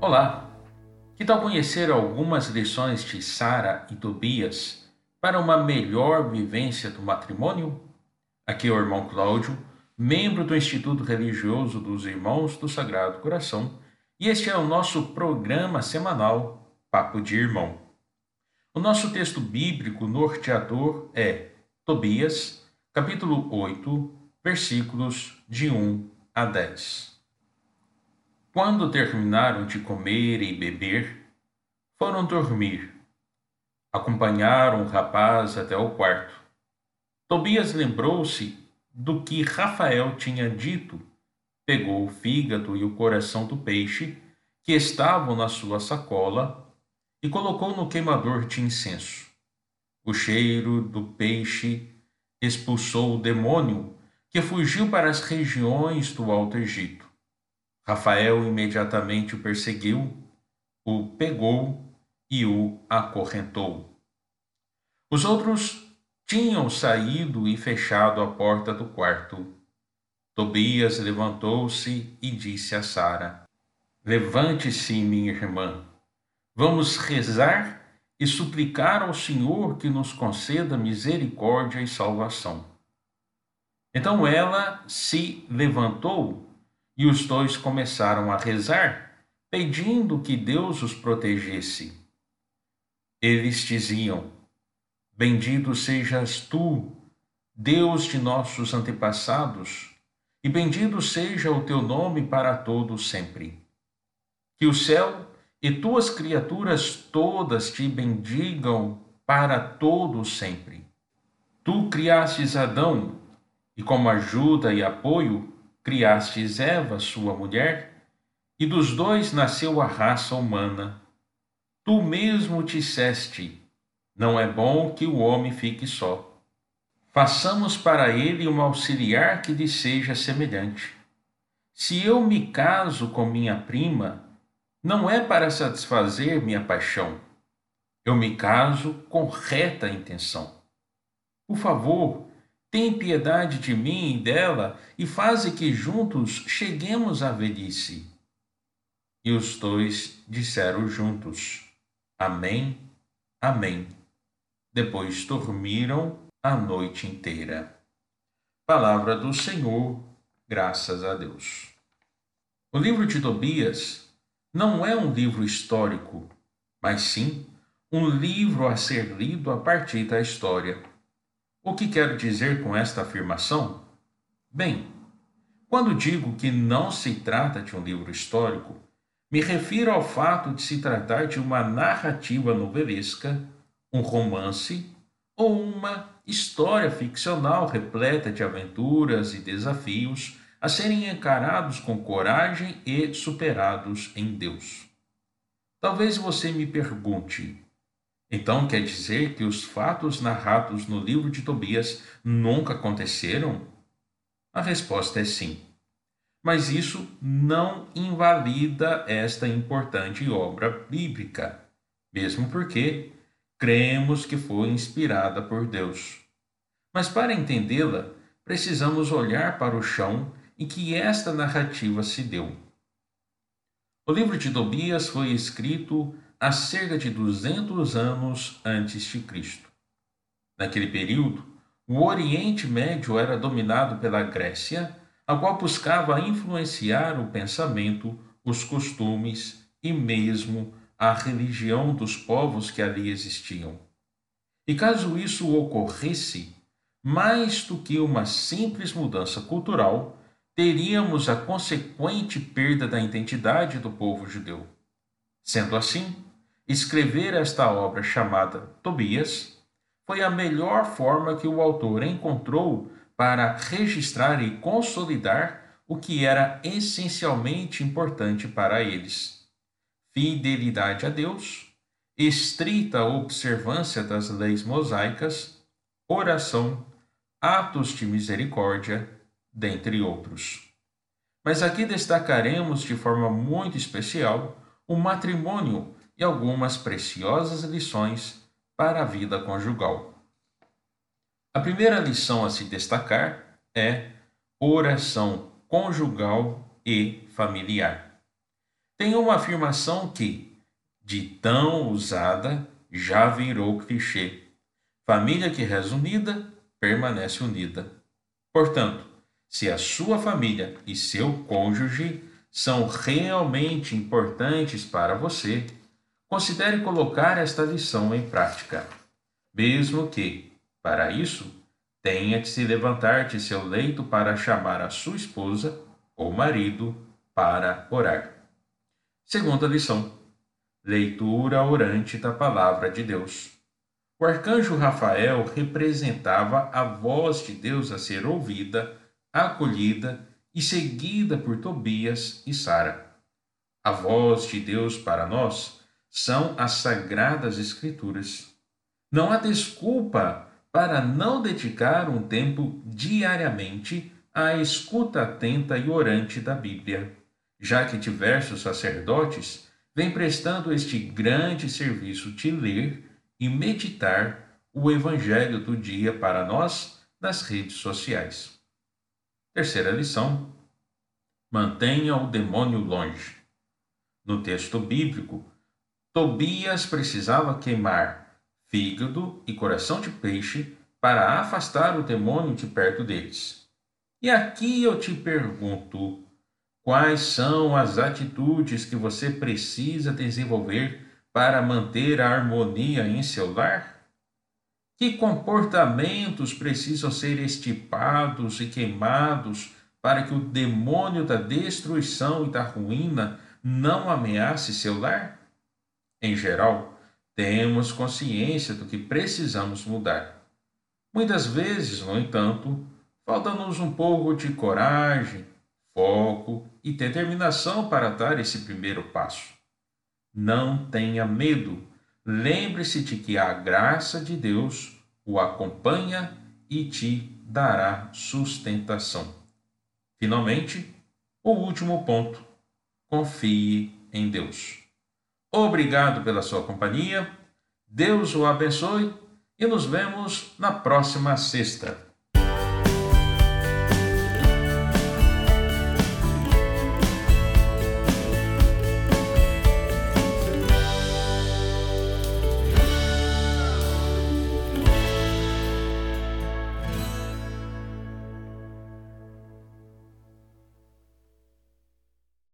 Olá! Que tal conhecer algumas lições de Sara e Tobias para uma melhor vivência do matrimônio? Aqui é o irmão Cláudio, membro do Instituto Religioso dos Irmãos do Sagrado Coração, e este é o nosso programa semanal Papo de Irmão. O nosso texto bíblico norteador é Tobias, capítulo 8, versículos de 1 a 10. Quando terminaram de comer e beber, foram dormir. Acompanharam o rapaz até o quarto. Tobias lembrou-se do que Rafael tinha dito, pegou o fígado e o coração do peixe que estavam na sua sacola e colocou no queimador de incenso. O cheiro do peixe expulsou o demônio que fugiu para as regiões do Alto Egito. Rafael imediatamente o perseguiu, o pegou e o acorrentou. Os outros tinham saído e fechado a porta do quarto. Tobias levantou-se e disse a Sara: Levante-se, minha irmã. Vamos rezar e suplicar ao Senhor que nos conceda misericórdia e salvação. Então ela se levantou e os dois começaram a rezar, pedindo que Deus os protegesse. Eles diziam: Bendito sejas tu, Deus de nossos antepassados, e bendito seja o teu nome para todo sempre. Que o céu e tuas criaturas todas te bendigam para todo sempre. Tu criastes Adão, e como ajuda e apoio, criastes Eva, sua mulher, e dos dois nasceu a raça humana. Tu mesmo disseste: Não é bom que o homem fique só. Façamos para ele um auxiliar que lhe seja semelhante. Se eu me caso com minha prima, não é para satisfazer minha paixão. Eu me caso com reta intenção. Por favor, tem piedade de mim e dela, e faze que juntos cheguemos à velhice. E os dois disseram juntos: Amém, Amém. Depois dormiram a noite inteira. Palavra do Senhor, graças a Deus. O livro de Tobias não é um livro histórico, mas sim um livro a ser lido a partir da história. O que quero dizer com esta afirmação? Bem, quando digo que não se trata de um livro histórico, me refiro ao fato de se tratar de uma narrativa novelesca, um romance ou uma história ficcional repleta de aventuras e desafios a serem encarados com coragem e superados em Deus. Talvez você me pergunte: então quer dizer que os fatos narrados no livro de Tobias nunca aconteceram? A resposta é sim. Mas isso não invalida esta importante obra bíblica, mesmo porque cremos que foi inspirada por Deus. Mas para entendê-la, precisamos olhar para o chão em que esta narrativa se deu. O livro de Tobias foi escrito há cerca de 200 anos antes de Cristo. Naquele período, o Oriente Médio era dominado pela Grécia, a qual buscava influenciar o pensamento, os costumes e mesmo a religião dos povos que ali existiam. E caso isso ocorresse, mais do que uma simples mudança cultural, teríamos a consequente perda da identidade do povo judeu. Sendo assim, Escrever esta obra chamada Tobias foi a melhor forma que o autor encontrou para registrar e consolidar o que era essencialmente importante para eles: fidelidade a Deus, estrita observância das leis mosaicas, oração, atos de misericórdia, dentre outros. Mas aqui destacaremos de forma muito especial o matrimônio e algumas preciosas lições para a vida conjugal. A primeira lição a se destacar é oração conjugal e familiar. tem uma afirmação que, de tão usada, já virou clichê. Família que reza unida, permanece unida. Portanto, se a sua família e seu cônjuge são realmente importantes para você, considere colocar esta lição em prática. Mesmo que, para isso, tenha de se levantar de seu leito para chamar a sua esposa ou marido para orar. Segunda lição: leitura orante da Palavra de Deus. O arcanjo Rafael representava a voz de Deus a ser ouvida, acolhida e seguida por Tobias e Sara. A voz de Deus para nós são as sagradas Escrituras. Não há desculpa para não dedicar um tempo diariamente à escuta atenta e orante da Bíblia, já que diversos sacerdotes vêm prestando este grande serviço de ler e meditar o Evangelho do dia para nós nas redes sociais. Terceira lição: mantenha o demônio longe. No texto bíblico, Tobias precisava queimar fígado e coração de peixe para afastar o demônio de perto deles. E aqui eu te pergunto: quais são as atitudes que você precisa desenvolver para manter a harmonia em seu lar? Que comportamentos precisam ser estipados e queimados para que o demônio da destruição e da ruína não ameace seu lar? Em geral, temos consciência do que precisamos mudar. Muitas vezes, no entanto, falta-nos um pouco de coragem, foco e determinação para dar esse primeiro passo. Não tenha medo. Lembre-se de que a graça de Deus o acompanha e te dará sustentação. Finalmente, o último ponto: confie em Deus. Obrigado pela sua companhia. Deus o abençoe e nos vemos na próxima sexta.